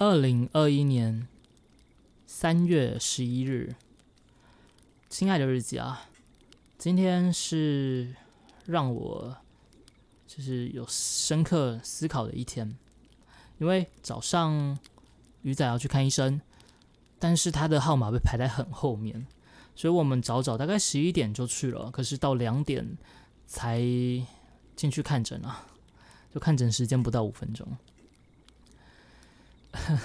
二零二一年三月十一日，亲爱的日记啊，今天是让我就是有深刻思考的一天，因为早上鱼仔要去看医生，但是他的号码被排在很后面，所以我们早早大概十一点就去了，可是到两点才进去看诊啊，就看诊时间不到五分钟。呵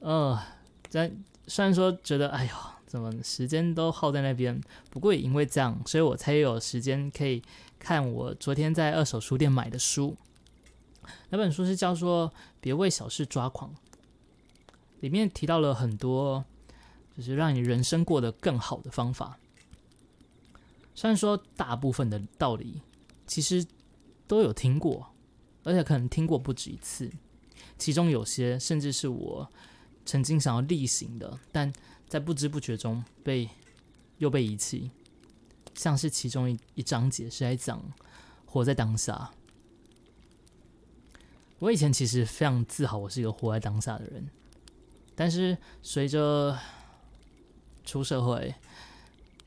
呃，在虽然说觉得哎呦，怎么时间都耗在那边，不过也因为这样，所以我才有时间可以看我昨天在二手书店买的书。那本书是叫做《别为小事抓狂》，里面提到了很多，就是让你人生过得更好的方法。虽然说大部分的道理其实都有听过，而且可能听过不止一次。其中有些甚至是我曾经想要例行的，但在不知不觉中被又被遗弃。像是其中一一章节是在讲活在当下。我以前其实非常自豪，我是一个活在当下的人。但是随着出社会、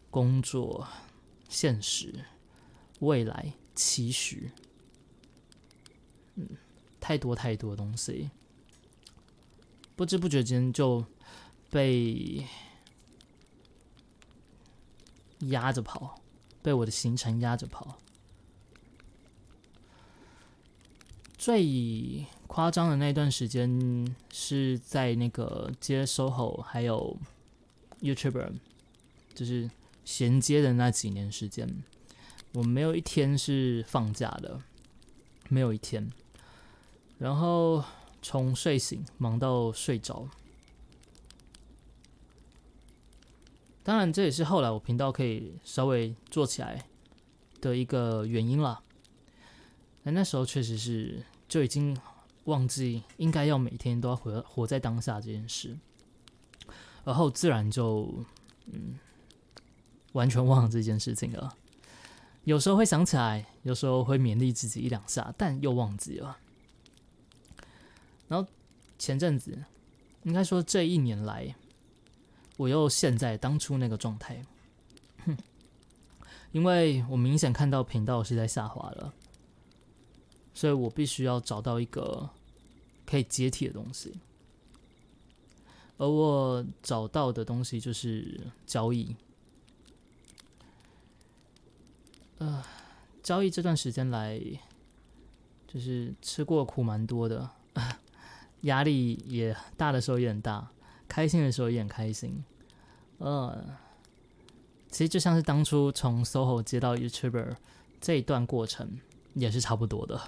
工作、现实、未来、期许，嗯。太多太多东西，不知不觉间就被压着跑，被我的行程压着跑。最夸张的那段时间是在那个接 SOHO 还有 YouTuber，就是衔接的那几年时间，我没有一天是放假的，没有一天。然后从睡醒忙到睡着，当然这也是后来我频道可以稍微做起来的一个原因了。那那时候确实是就已经忘记应该要每天都要活活在当下这件事，而后自然就嗯完全忘了这件事情了。有时候会想起来，有时候会勉励自己一两下，但又忘记了。然后前阵子，应该说这一年来，我又陷在当初那个状态，哼 因为我明显看到频道是在下滑了，所以我必须要找到一个可以接替的东西，而我找到的东西就是交易。呃，交易这段时间来，就是吃过苦蛮多的。压力也大的时候也很大，开心的时候也很开心。呃，其实就像是当初从 SOHO 接到 YouTuber 这一段过程，也是差不多的。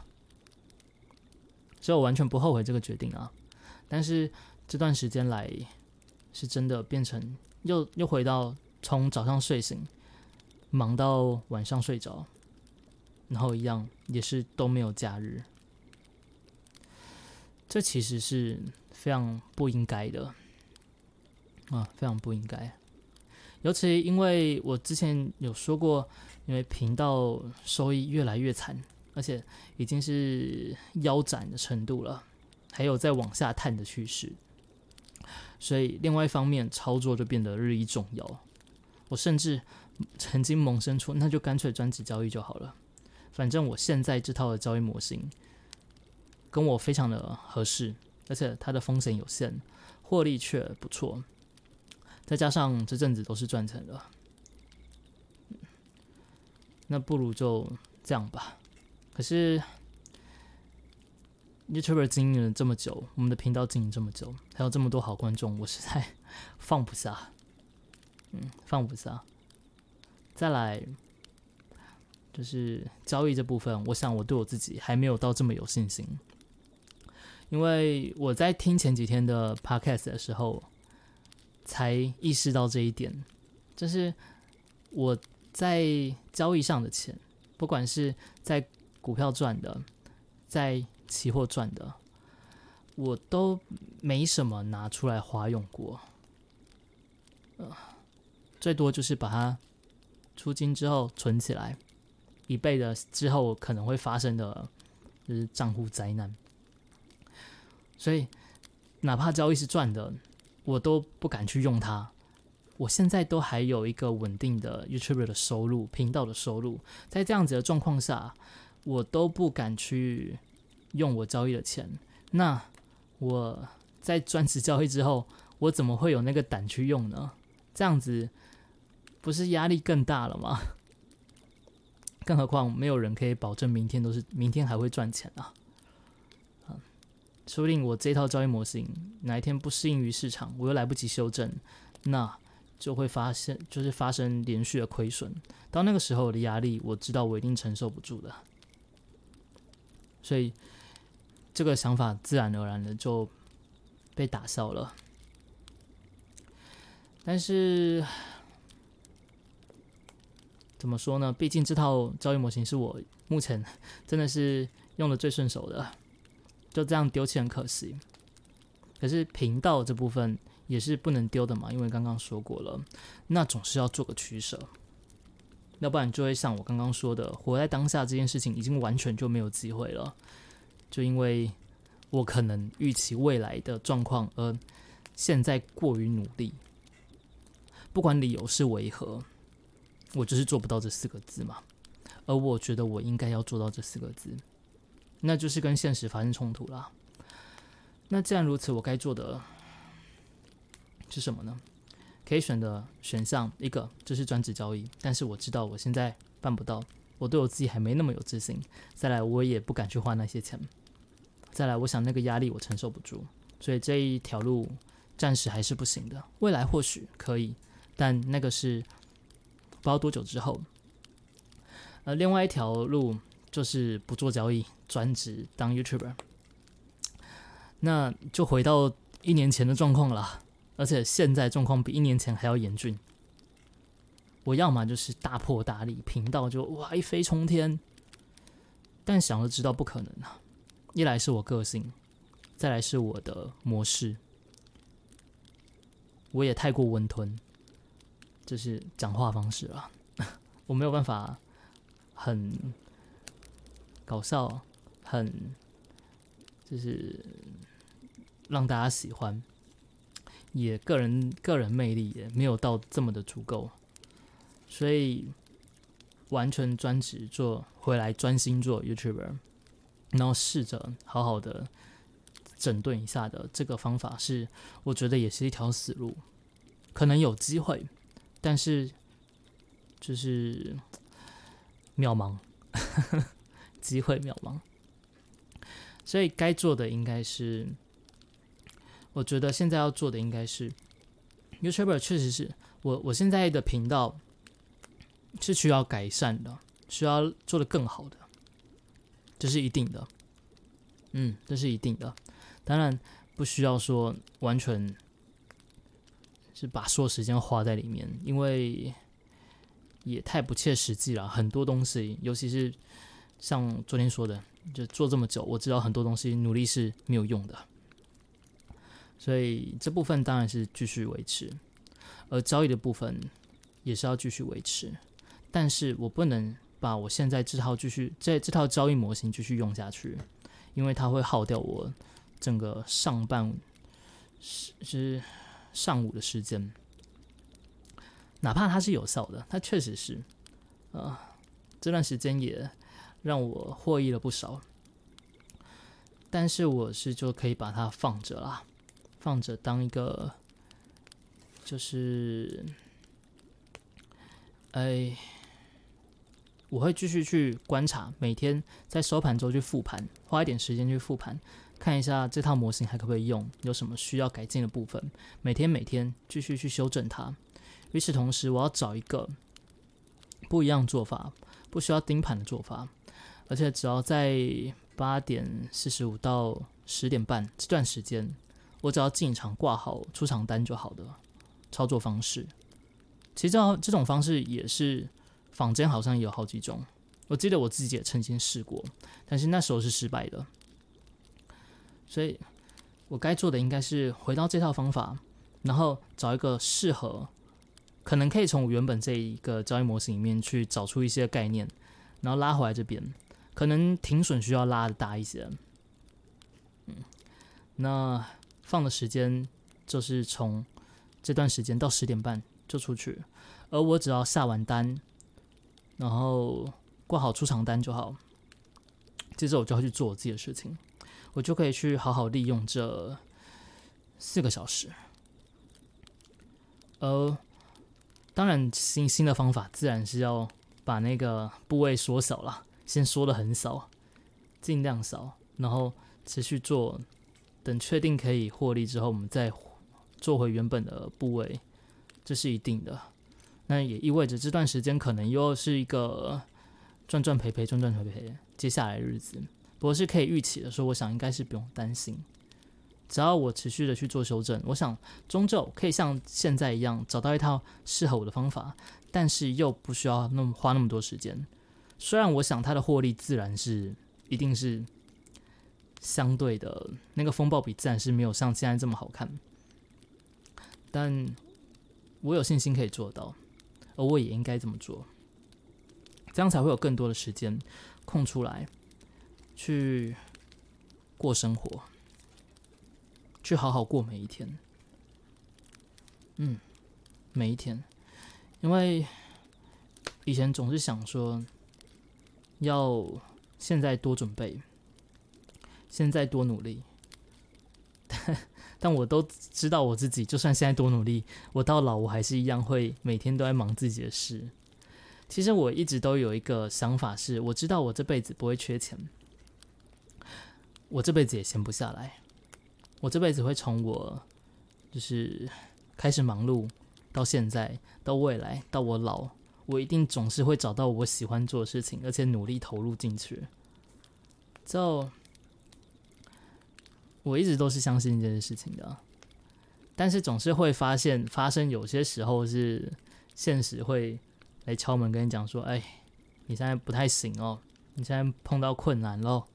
所以我完全不后悔这个决定啊。但是这段时间来，是真的变成又又回到从早上睡醒忙到晚上睡着，然后一样也是都没有假日。这其实是非常不应该的啊，非常不应该。尤其因为我之前有说过，因为频道收益越来越惨，而且已经是腰斩的程度了，还有在往下探的趋势，所以另外一方面操作就变得日益重要。我甚至曾经萌生出，那就干脆专职交易就好了，反正我现在这套的交易模型。跟我非常的合适，而且它的风险有限，获利却不错，再加上这阵子都是赚钱的，那不如就这样吧。可是 YouTube 经营了这么久，我们的频道经营这么久，还有这么多好观众，我实在放不下，嗯，放不下。再来就是交易这部分，我想我对我自己还没有到这么有信心。因为我在听前几天的 podcast 的时候，才意识到这一点，就是我在交易上的钱，不管是在股票赚的，在期货赚的，我都没什么拿出来花用过，呃，最多就是把它出金之后存起来，以备的之后可能会发生的，就是账户灾难。所以，哪怕交易是赚的，我都不敢去用它。我现在都还有一个稳定的 YouTube 的收入，频道的收入，在这样子的状况下，我都不敢去用我交易的钱。那我在专职交易之后，我怎么会有那个胆去用呢？这样子不是压力更大了吗？更何况没有人可以保证明天都是明天还会赚钱啊！啊，说不定我这套交易模型哪一天不适应于市场，我又来不及修正，那。就会发现，就是发生连续的亏损。到那个时候我的压力，我知道我一定承受不住的。所以，这个想法自然而然的就被打消了。但是，怎么说呢？毕竟这套交易模型是我目前真的是用的最顺手的，就这样丢弃很可惜。可是频道这部分。也是不能丢的嘛，因为刚刚说过了，那总是要做个取舍，要不然就会像我刚刚说的，活在当下这件事情已经完全就没有机会了。就因为我可能预期未来的状况，而现在过于努力，不管理由是为何，我就是做不到这四个字嘛。而我觉得我应该要做到这四个字，那就是跟现实发生冲突了。那既然如此，我该做的。是什么呢？可以选的选项一个就是专职交易，但是我知道我现在办不到，我对我自己还没那么有自信。再来，我也不敢去花那些钱。再来，我想那个压力我承受不住，所以这一条路暂时还是不行的。未来或许可以，但那个是不知道多久之后。呃，另外一条路就是不做交易，专职当 YouTuber。那就回到一年前的状况了。而且现在状况比一年前还要严峻。我要么就是大破大立，频道就哇一飞冲天，但想了知道不可能啊！一来是我个性，再来是我的模式，我也太过温吞，就是讲话方式了，我没有办法很搞笑，很就是让大家喜欢。也个人个人魅力也没有到这么的足够，所以完全专职做回来专心做 YouTuber，然后试着好好的整顿一下的这个方法是，我觉得也是一条死路，可能有机会，但是就是渺茫，呵呵机会渺茫，所以该做的应该是。我觉得现在要做的应该是，YouTuber 确实是我我现在的频道是需要改善的，需要做的更好的，这是一定的，嗯，这是一定的。当然不需要说完全是把所有时间花在里面，因为也太不切实际了。很多东西，尤其是像昨天说的，就做这么久，我知道很多东西努力是没有用的。所以这部分当然是继续维持，而交易的部分也是要继续维持，但是我不能把我现在这套继续这这套交易模型继续用下去，因为它会耗掉我整个上半是是上午的时间，哪怕它是有效的，它确实是，啊，这段时间也让我获益了不少，但是我是就可以把它放着啦。放着当一个，就是，哎，我会继续去观察，每天在收盘之后去复盘，花一点时间去复盘，看一下这套模型还可不可以用，有什么需要改进的部分，每天每天继续去修正它。与此同时，我要找一个不一样做法，不需要盯盘的做法，而且只要在八点四十五到十点半这段时间。我只要进场挂好出场单就好的操作方式，其实这这种方式也是坊间好像有好几种。我记得我自己也曾经试过，但是那时候是失败的。所以我该做的应该是回到这套方法，然后找一个适合，可能可以从原本这一个交易模型里面去找出一些概念，然后拉回来这边，可能停损需要拉的大一些。嗯，那。放的时间就是从这段时间到十点半就出去，而我只要下完单，然后挂好出场单就好，接着我就要去做我自己的事情，我就可以去好好利用这四个小时。呃，当然新新的方法自然是要把那个部位缩小了，先说的很少，尽量少，然后持续做，等确定可以获利之后，我们再做回原本的部位，这是一定的。那也意味着这段时间可能又是一个赚赚赔赔赚赚赔赔接下来日子，不过是可以预期的，说我想应该是不用担心。只要我持续的去做修正，我想终究可以像现在一样找到一套适合我的方法，但是又不需要那么花那么多时间。虽然我想它的获利自然是一定是相对的，那个风暴比自然是没有像现在这么好看，但我有信心可以做到，而我也应该这么做，这样才会有更多的时间空出来去过生活。去好好过每一天，嗯，每一天，因为以前总是想说要现在多准备，现在多努力，但我都知道我自己，就算现在多努力，我到老我还是一样会每天都在忙自己的事。其实我一直都有一个想法是，我知道我这辈子不会缺钱，我这辈子也闲不下来。我这辈子会从我就是开始忙碌，到现在，到未来，到我老，我一定总是会找到我喜欢做的事情，而且努力投入进去。就我一直都是相信这件事情的，但是总是会发现，发生有些时候是现实会来敲门，跟你讲说：“哎，你现在不太行哦，你现在碰到困难喽。”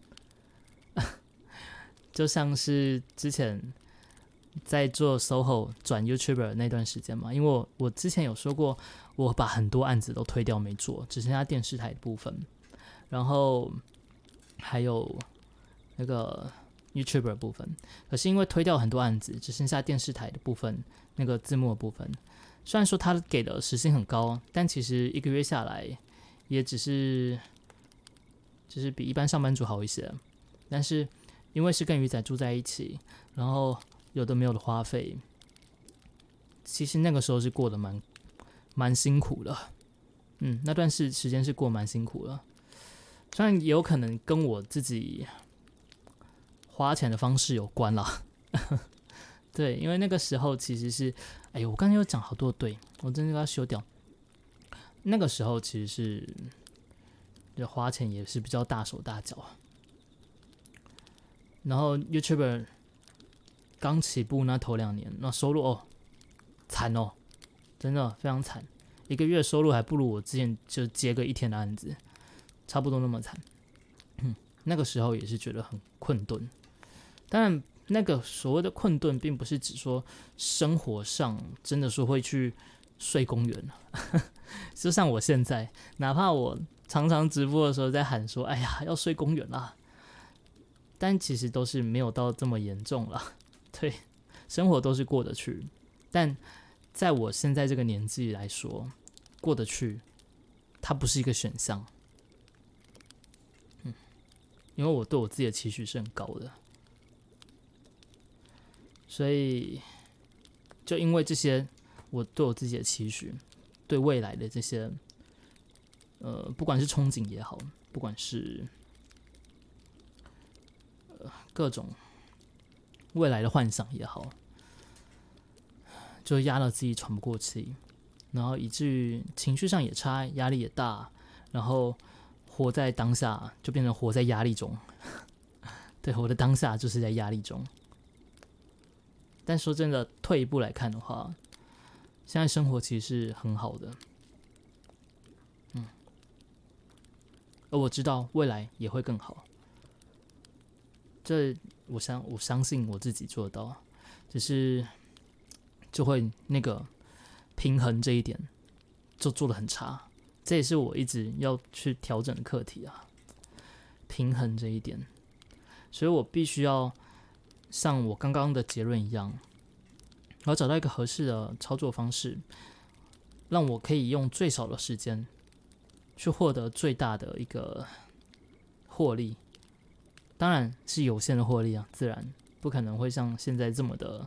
就像是之前在做 SOHO 转 YouTuber 那段时间嘛，因为我我之前有说过，我把很多案子都推掉没做，只剩下电视台的部分，然后还有那个 YouTuber 部分。可是因为推掉很多案子，只剩下电视台的部分，那个字幕的部分，虽然说他给的时薪很高，但其实一个月下来也只是就是比一般上班族好一些，但是。因为是跟鱼仔住在一起，然后有的没有的花费，其实那个时候是过得蛮蛮辛苦的，嗯，那段是时间是过蛮辛苦的，虽然有可能跟我自己花钱的方式有关啦，对，因为那个时候其实是，哎呦，我刚才有讲好多对，我真的要修掉，那个时候其实是，就花钱也是比较大手大脚。然后 YouTube 刚起步那头两年，那收入哦惨哦，真的非常惨，一个月收入还不如我之前就接个一天的案子，差不多那么惨。嗯那个时候也是觉得很困顿，当然那个所谓的困顿，并不是指说生活上真的说会去睡公园 就像我现在，哪怕我常常直播的时候在喊说：“哎呀，要睡公园啦。”但其实都是没有到这么严重了，对，生活都是过得去。但在我现在这个年纪来说，过得去，它不是一个选项。嗯，因为我对我自己的期许是很高的，所以就因为这些，我对我自己的期许，对未来的这些，呃，不管是憧憬也好，不管是。各种未来的幻想也好，就压到自己喘不过气，然后以至于情绪上也差，压力也大，然后活在当下就变成活在压力中。对，我的当下就是在压力中。但说真的，退一步来看的话，现在生活其实是很好的。嗯，而我知道未来也会更好。这我相我相信我自己做到，只是就会那个平衡这一点就做的很差，这也是我一直要去调整的课题啊。平衡这一点，所以我必须要像我刚刚的结论一样，我要找到一个合适的操作方式，让我可以用最少的时间去获得最大的一个获利。当然是有限的获利啊，自然不可能会像现在这么的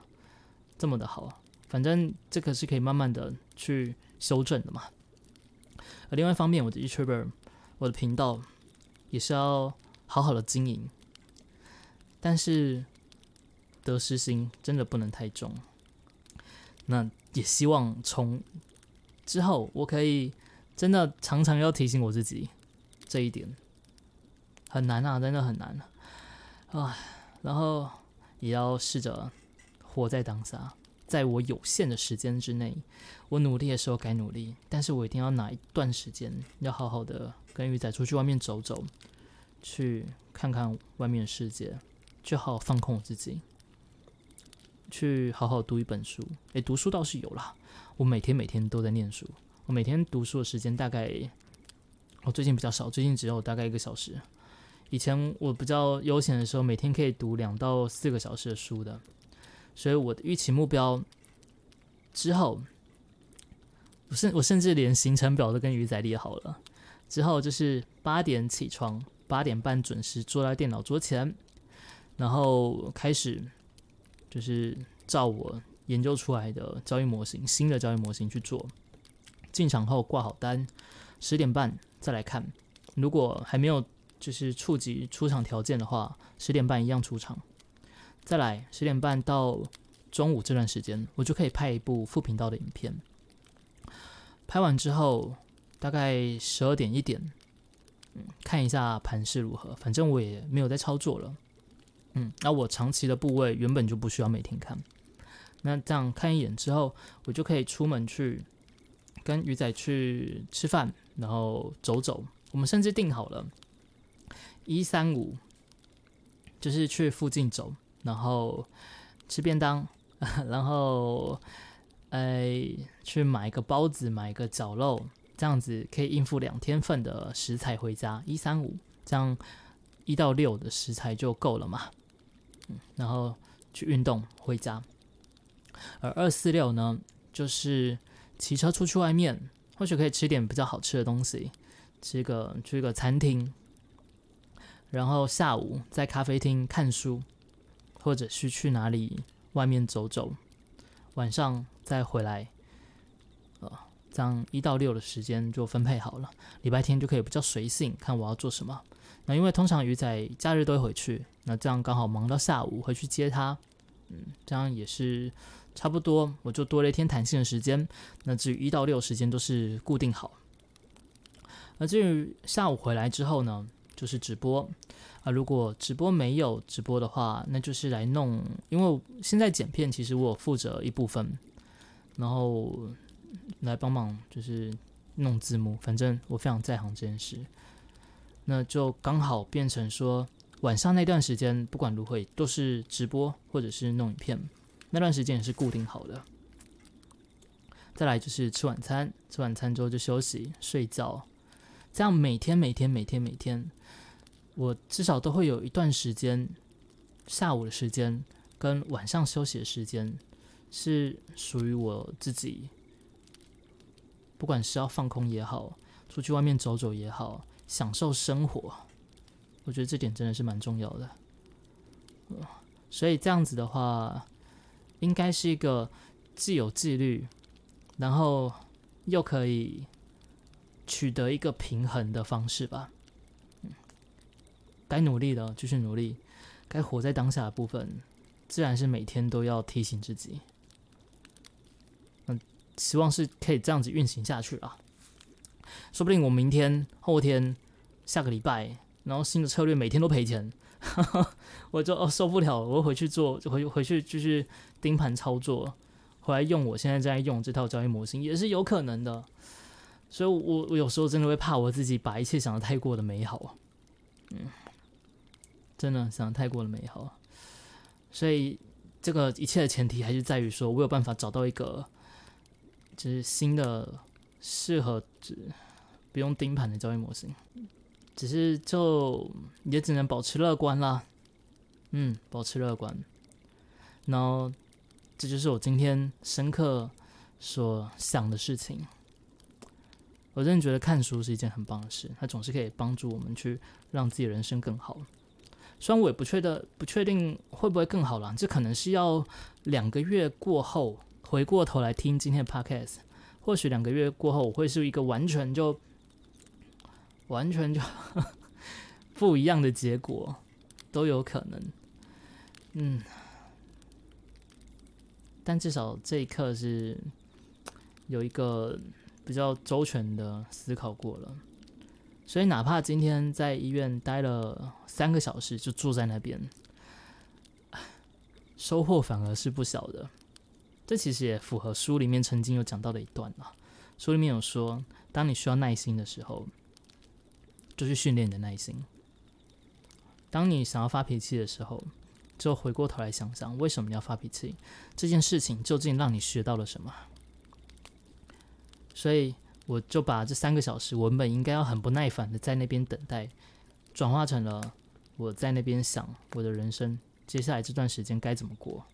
这么的好。反正这个是可以慢慢的去修正的嘛。而另外一方面，我的 YouTuber，我的频道也是要好好的经营，但是得失心真的不能太重。那也希望从之后我可以真的常常要提醒我自己这一点，很难啊，真的很难啊。啊然后也要试着活在当下。在我有限的时间之内，我努力的时候该努力，但是我一定要拿一段时间，要好好的跟鱼仔出去外面走走，去看看外面的世界，去好好放空我自己，去好好读一本书。诶，读书倒是有啦，我每天每天都在念书，我每天读书的时间大概，我最近比较少，最近只有大概一个小时。以前我比较悠闲的时候，每天可以读两到四个小时的书的。所以我的预期目标之后，我甚我甚至连行程表都跟鱼仔列好了。之后就是八点起床，八点半准时坐在电脑桌前，然后开始就是照我研究出来的交易模型，新的交易模型去做。进场后挂好单，十点半再来看。如果还没有就是触及出场条件的话，十点半一样出场。再来十点半到中午这段时间，我就可以拍一部副频道的影片。拍完之后，大概十二点一点，嗯，看一下盘势如何。反正我也没有在操作了，嗯，那我长期的部位原本就不需要每天看。那这样看一眼之后，我就可以出门去跟鱼仔去吃饭，然后走走。我们甚至定好了，一三五就是去附近走。然后吃便当，然后哎去买一个包子，买一个绞肉，这样子可以应付两天份的食材回家。一三五这样一到六的食材就够了嘛。嗯，然后去运动回家。而二四六呢，就是骑车出去外面，或许可以吃点比较好吃的东西，吃个去个餐厅，然后下午在咖啡厅看书。或者是去哪里外面走走，晚上再回来，呃，这样一到六的时间就分配好了。礼拜天就可以比较随性，看我要做什么。那因为通常鱼仔假日都会回去，那这样刚好忙到下午回去接他，嗯，这样也是差不多，我就多了一天弹性的时间。那至于一到六时间都是固定好。那至于下午回来之后呢，就是直播。啊，如果直播没有直播的话，那就是来弄。因为现在剪片，其实我负责一部分，然后来帮忙就是弄字幕。反正我非常在行这件事，那就刚好变成说晚上那段时间，不管如何都是直播或者是弄影片，那段时间也是固定好的。再来就是吃晚餐，吃晚餐之后就休息睡觉，这样每天每天每天每天。我至少都会有一段时间，下午的时间跟晚上休息的时间，是属于我自己。不管是要放空也好，出去外面走走也好，享受生活，我觉得这点真的是蛮重要的。所以这样子的话，应该是一个既有纪律，然后又可以取得一个平衡的方式吧。该努力的继续努力，该活在当下的部分，自然是每天都要提醒自己。嗯，希望是可以这样子运行下去啊。说不定我明天、后天、下个礼拜，然后新的策略每天都赔钱，我就哦受不了，我回去做，就回回去继续盯盘操作，回来用我现在在用这套交易模型也是有可能的。所以，我我有时候真的会怕我自己把一切想的太过的美好，嗯。真的想的太过的美好，所以这个一切的前提还是在于说，我有办法找到一个就是新的适合只不用盯盘的交易模型，只是就也只能保持乐观啦，嗯，保持乐观，然后这就是我今天深刻所想的事情。我真的觉得看书是一件很棒的事，它总是可以帮助我们去让自己人生更好。虽然我也不确定不确定会不会更好了，这可能是要两个月过后回过头来听今天的 podcast，或许两个月过后我会是一个完全就完全就 不一样的结果，都有可能。嗯，但至少这一刻是有一个。比较周全的思考过了，所以哪怕今天在医院待了三个小时，就住在那边，收获反而是不小的。这其实也符合书里面曾经有讲到的一段啊。书里面有说，当你需要耐心的时候，就去训练你的耐心；当你想要发脾气的时候，就回过头来想想，为什么要发脾气？这件事情究竟让你学到了什么？所以我就把这三个小时文本应该要很不耐烦的在那边等待，转化成了我在那边想我的人生接下来这段时间该怎么过，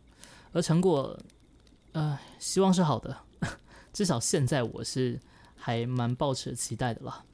而成果，呃，希望是好的，至少现在我是还蛮抱持期待的啦。